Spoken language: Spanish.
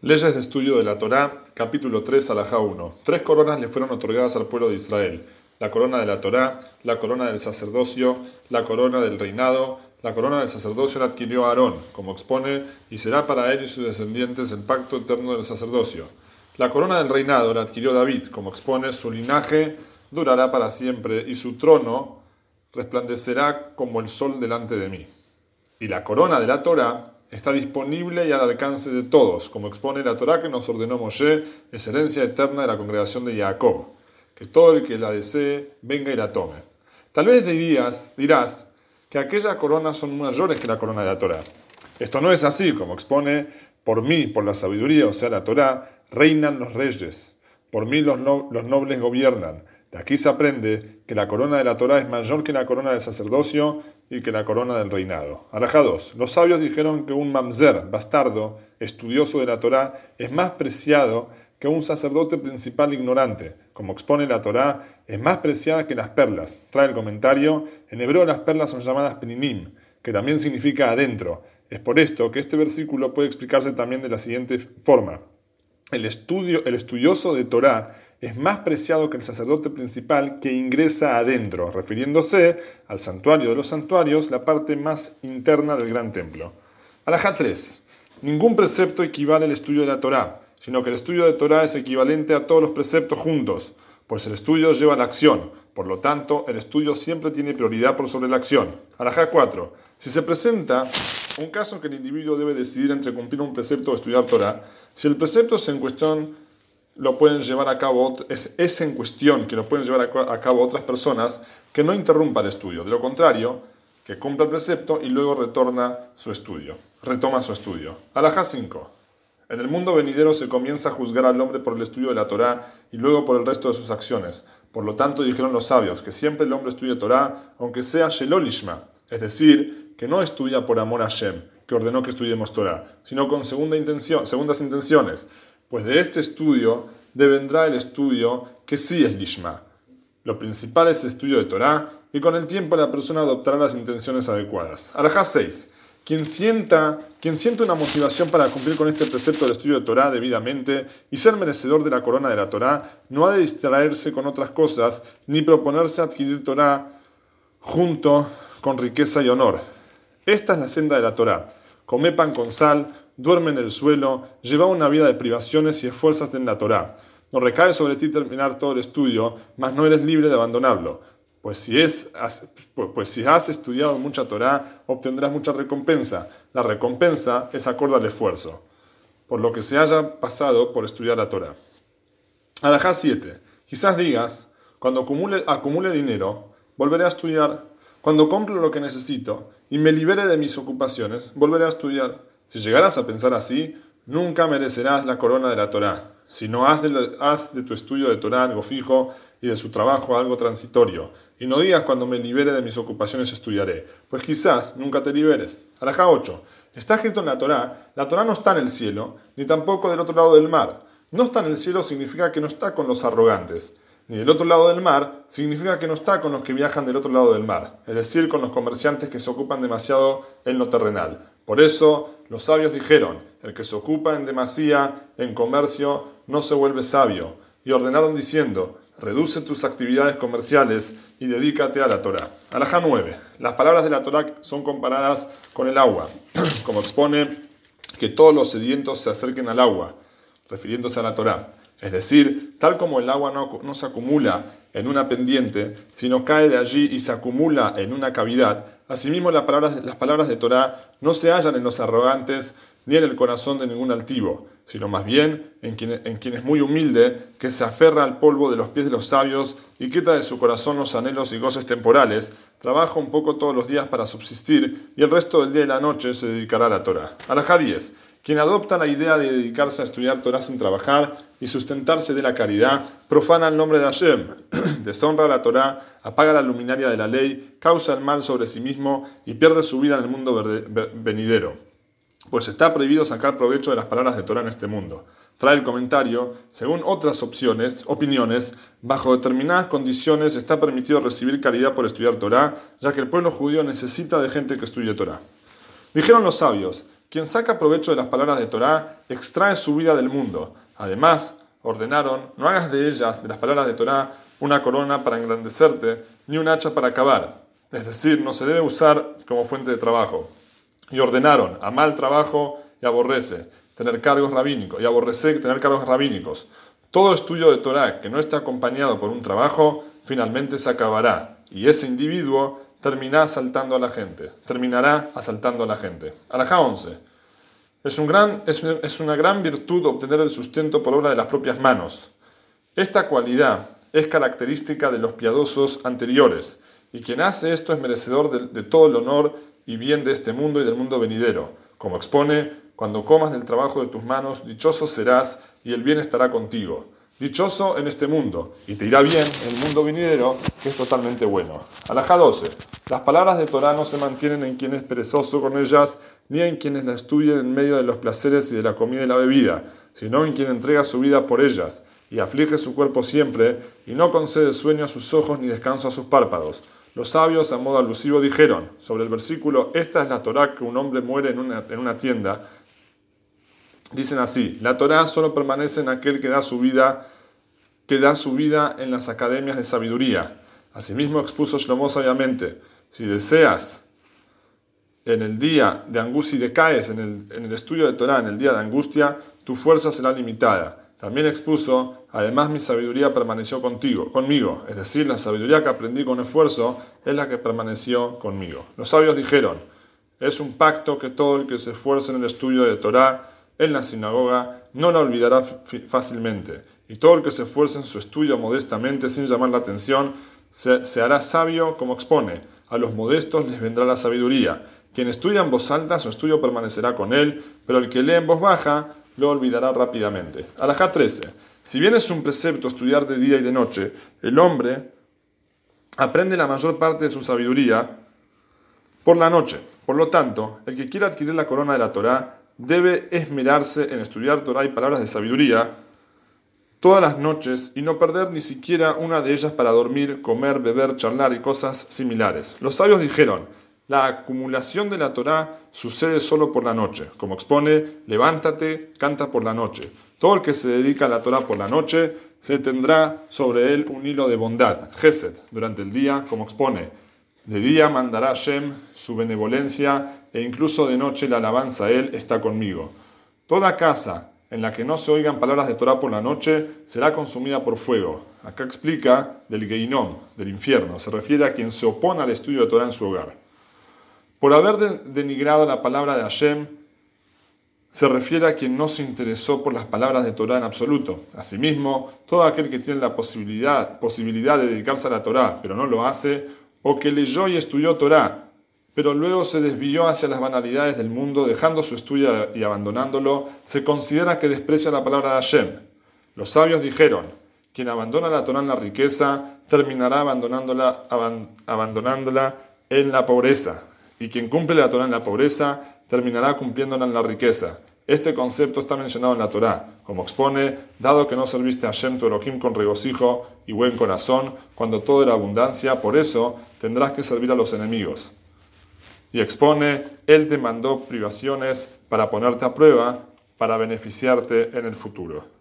Leyes de estudio de la Torá, capítulo 3, alajá 1. Tres coronas le fueron otorgadas al pueblo de Israel. La corona de la Torá, la corona del sacerdocio, la corona del reinado. La corona del sacerdocio la adquirió Aarón, como expone, y será para él y sus descendientes el pacto eterno del sacerdocio. La corona del reinado la adquirió David, como expone, su linaje durará para siempre y su trono resplandecerá como el sol delante de mí. Y la corona de la Torá está disponible y al alcance de todos, como expone la Torá que nos ordenó Moshe, es herencia eterna de la congregación de Jacob, que todo el que la desee venga y la tome. Tal vez dirías, dirás que aquellas coronas son mayores que la corona de la Torá. Esto no es así, como expone, por mí, por la sabiduría, o sea, la Torá, reinan los reyes, por mí los, los nobles gobiernan. De aquí se aprende que la corona de la Torá es mayor que la corona del sacerdocio y que la corona del reinado. Araja 2. Los sabios dijeron que un mamzer, bastardo, estudioso de la Torá, es más preciado que un sacerdote principal ignorante. Como expone la Torá, es más preciada que las perlas. Trae el comentario, en hebreo las perlas son llamadas peninim, que también significa adentro. Es por esto que este versículo puede explicarse también de la siguiente forma. El, estudio, el estudioso de Torá es más preciado que el sacerdote principal que ingresa adentro, refiriéndose al santuario de los santuarios, la parte más interna del gran templo. Alajá 3. Ningún precepto equivale al estudio de la Torá, sino que el estudio de Torá es equivalente a todos los preceptos juntos, pues el estudio lleva a la acción. Por lo tanto, el estudio siempre tiene prioridad por sobre la acción. Alajá 4. Si se presenta un caso en que el individuo debe decidir entre cumplir un precepto o estudiar Torá, si el precepto es en cuestión lo pueden llevar a cabo, es, es en cuestión que lo pueden llevar a, cabo otras personas, que no interrumpa el estudio. De lo contrario, que cumpla el precepto y luego retorna su estudio, retoma su estudio. Alajá 5. En el mundo venidero se comienza a juzgar al hombre por el estudio de la Torá y luego por el resto de sus acciones. Por lo tanto, dijeron los sabios que siempre el hombre estudie Torá, aunque sea Shelolishma, es decir, que no estudia por amor a Shem, que ordenó que estudiemos Torá, sino con segunda intención, segundas intenciones, pues de este estudio devendrá el estudio que sí es Lishma. Lo principal es el estudio de Torah y con el tiempo la persona adoptará las intenciones adecuadas. Alajá 6. Quien sienta, quien siente una motivación para cumplir con este precepto del estudio de Torah debidamente y ser merecedor de la corona de la Torah, no ha de distraerse con otras cosas ni proponerse adquirir Torah junto con riqueza y honor. Esta es la senda de la Torah. Come pan con sal, duerme en el suelo, lleva una vida de privaciones y esfuerzas en la Torá. No recae sobre ti terminar todo el estudio, mas no eres libre de abandonarlo. Pues si, es, pues, pues si has estudiado mucha Torá, obtendrás mucha recompensa. La recompensa es acorde al esfuerzo, por lo que se haya pasado por estudiar la Torá. Alajá 7. Quizás digas, cuando acumule, acumule dinero, volveré a estudiar. Cuando compre lo que necesito y me libere de mis ocupaciones, volveré a estudiar. Si llegaras a pensar así, nunca merecerás la corona de la Torá, sino haz de, haz de tu estudio de Torá algo fijo y de su trabajo algo transitorio. Y no digas cuando me libere de mis ocupaciones estudiaré, pues quizás nunca te liberes. Alajá 8. Está escrito en la Torá, la Torá no está en el cielo, ni tampoco del otro lado del mar. No está en el cielo significa que no está con los arrogantes, ni del otro lado del mar significa que no está con los que viajan del otro lado del mar, es decir, con los comerciantes que se ocupan demasiado en lo terrenal. Por eso los sabios dijeron, el que se ocupa en demasía en comercio no se vuelve sabio. Y ordenaron diciendo, reduce tus actividades comerciales y dedícate a la Torah. Alajá 9. Las palabras de la Torah son comparadas con el agua, como expone que todos los sedientos se acerquen al agua, refiriéndose a la Torah. Es decir, tal como el agua no, se acumula en una pendiente, sino cae de allí y se acumula en una cavidad, asimismo las palabras, las palabras de Torah no se hallan en los arrogantes ni en el corazón de ningún altivo, sino más bien en quien, en quien es muy humilde, que se aferra al polvo de los pies de los sabios y quita de su corazón los anhelos y goces temporales, trabaja un poco todos los días para subsistir y el resto del día y la noche se dedicará a la Torah. Alajá 10. Quien adopta la idea de dedicarse a estudiar Torah sin trabajar y sustentarse de la caridad, profana el nombre de Hashem, deshonra la Torah, apaga la luminaria de la ley, causa el mal sobre sí mismo y pierde su vida en el mundo venidero. Pues está prohibido sacar provecho de las palabras de Torah en este mundo. Trae el comentario, según otras opciones, opiniones, bajo determinadas condiciones está permitido recibir caridad por estudiar Torah, ya que el pueblo judío necesita de gente que estudie Torah. Dijeron los sabios, Quien saca provecho de las palabras de Torá extrae su vida del mundo. Además, ordenaron, no hagas de ellas, de las palabras de Torá, una corona para engrandecerte, ni un hacha para acabar. Es decir, no se debe usar como fuente de trabajo. Y ordenaron, a mal trabajo y aborrece, tener cargos rabínicos, y aborrece tener cargos rabínicos. Todo estudio de Torah que no esté acompañado por un trabajo, finalmente se acabará, y ese individuo terminará asaltando a la gente, terminará asaltando a la gente. Alajá 11. Es, un gran, es una gran virtud obtener el sustento por obra de las propias manos. Esta cualidad es característica de los piadosos anteriores, y quien hace esto es merecedor de, todo el honor y bien de este mundo y del mundo venidero. Como expone, cuando comas del trabajo de tus manos, dichoso serás y el bien estará contigo. Dichoso en este mundo, y te irá bien en el mundo venidero, que es totalmente bueno. Alajá 12. Las palabras de Torah no se mantienen en quien es perezoso con ellas, ni en quienes la estudian en medio de los placeres y de la comida y la bebida, sino en quien entrega su vida por ellas, y aflige su cuerpo siempre, y no concede sueño a sus ojos ni descanso a sus párpados. Los sabios, a modo alusivo, dijeron sobre el versículo, esta es la Torah que un hombre muere en una, en una tienda. Dicen así, la Torah solo permanece en aquel que da su vida, que da su vida en las academias de sabiduría. Asimismo expuso Shlomo sabiamente, si deseas en el día de angustia y decaes en el, en el estudio de Torah, en el día de angustia, tu fuerza será limitada. También expuso, además mi sabiduría permaneció contigo, conmigo, es decir, la sabiduría que aprendí con esfuerzo es la que permaneció conmigo. Los sabios dijeron, es un pacto que todo el que se esfuerce en el estudio de Torah en la sinagoga no la olvidará fácilmente, y todo el que se esfuerce en su estudio modestamente sin llamar la atención se, hará sabio como expone. A los modestos les vendrá la sabiduría. Quien estudia en voz alta, su estudio permanecerá con él, pero el que lee en voz baja, lo olvidará rápidamente. Alajá 13. Si bien es un precepto estudiar de día y de noche, el hombre aprende la mayor parte de su sabiduría por la noche. Por lo tanto, el que quiera adquirir la corona de la Torá debe esmerarse en estudiar Torá y palabras de sabiduría todas las noches y no perder ni siquiera una de ellas para dormir, comer, beber, charlar y cosas similares. Los sabios dijeron, la acumulación de la Torá sucede solo por la noche. Como expone, levántate, canta por la noche. Todo el que se dedica a la Torá por la noche, se tendrá sobre él un hilo de bondad, Gesed, durante el día, como expone. De día mandará Shem su benevolencia e incluso de noche la alabanza a él está conmigo. Toda casa en la que no se oigan palabras de Torá por la noche será consumida por fuego. Acá explica del Geinom, del infierno. Se refiere a quien se opone al estudio de Torá en su hogar. Por haber denigrado la palabra de Hashem, se refiere a quien no se interesó por las palabras de Torah en absoluto. Asimismo, todo aquel que tiene la posibilidad, posibilidad de dedicarse a la Torah, pero no lo hace, o que leyó y estudió Torah, pero luego se desvió hacia las banalidades del mundo, dejando su estudio y abandonándolo, se considera que desprecia la palabra de Hashem. Los sabios dijeron, quien abandona la Torah en la riqueza, terminará abandonándola, abandonándola en la pobreza y quien cumple la Torah en la pobreza terminará cumpliéndola en la riqueza. Este concepto está mencionado en la Torah, como expone, dado que no serviste a Shem tu Elohim con regocijo y buen corazón, cuando todo era abundancia, por eso tendrás que servir a los enemigos. Y expone, Él te mandó privaciones para ponerte a prueba, para beneficiarte en el futuro.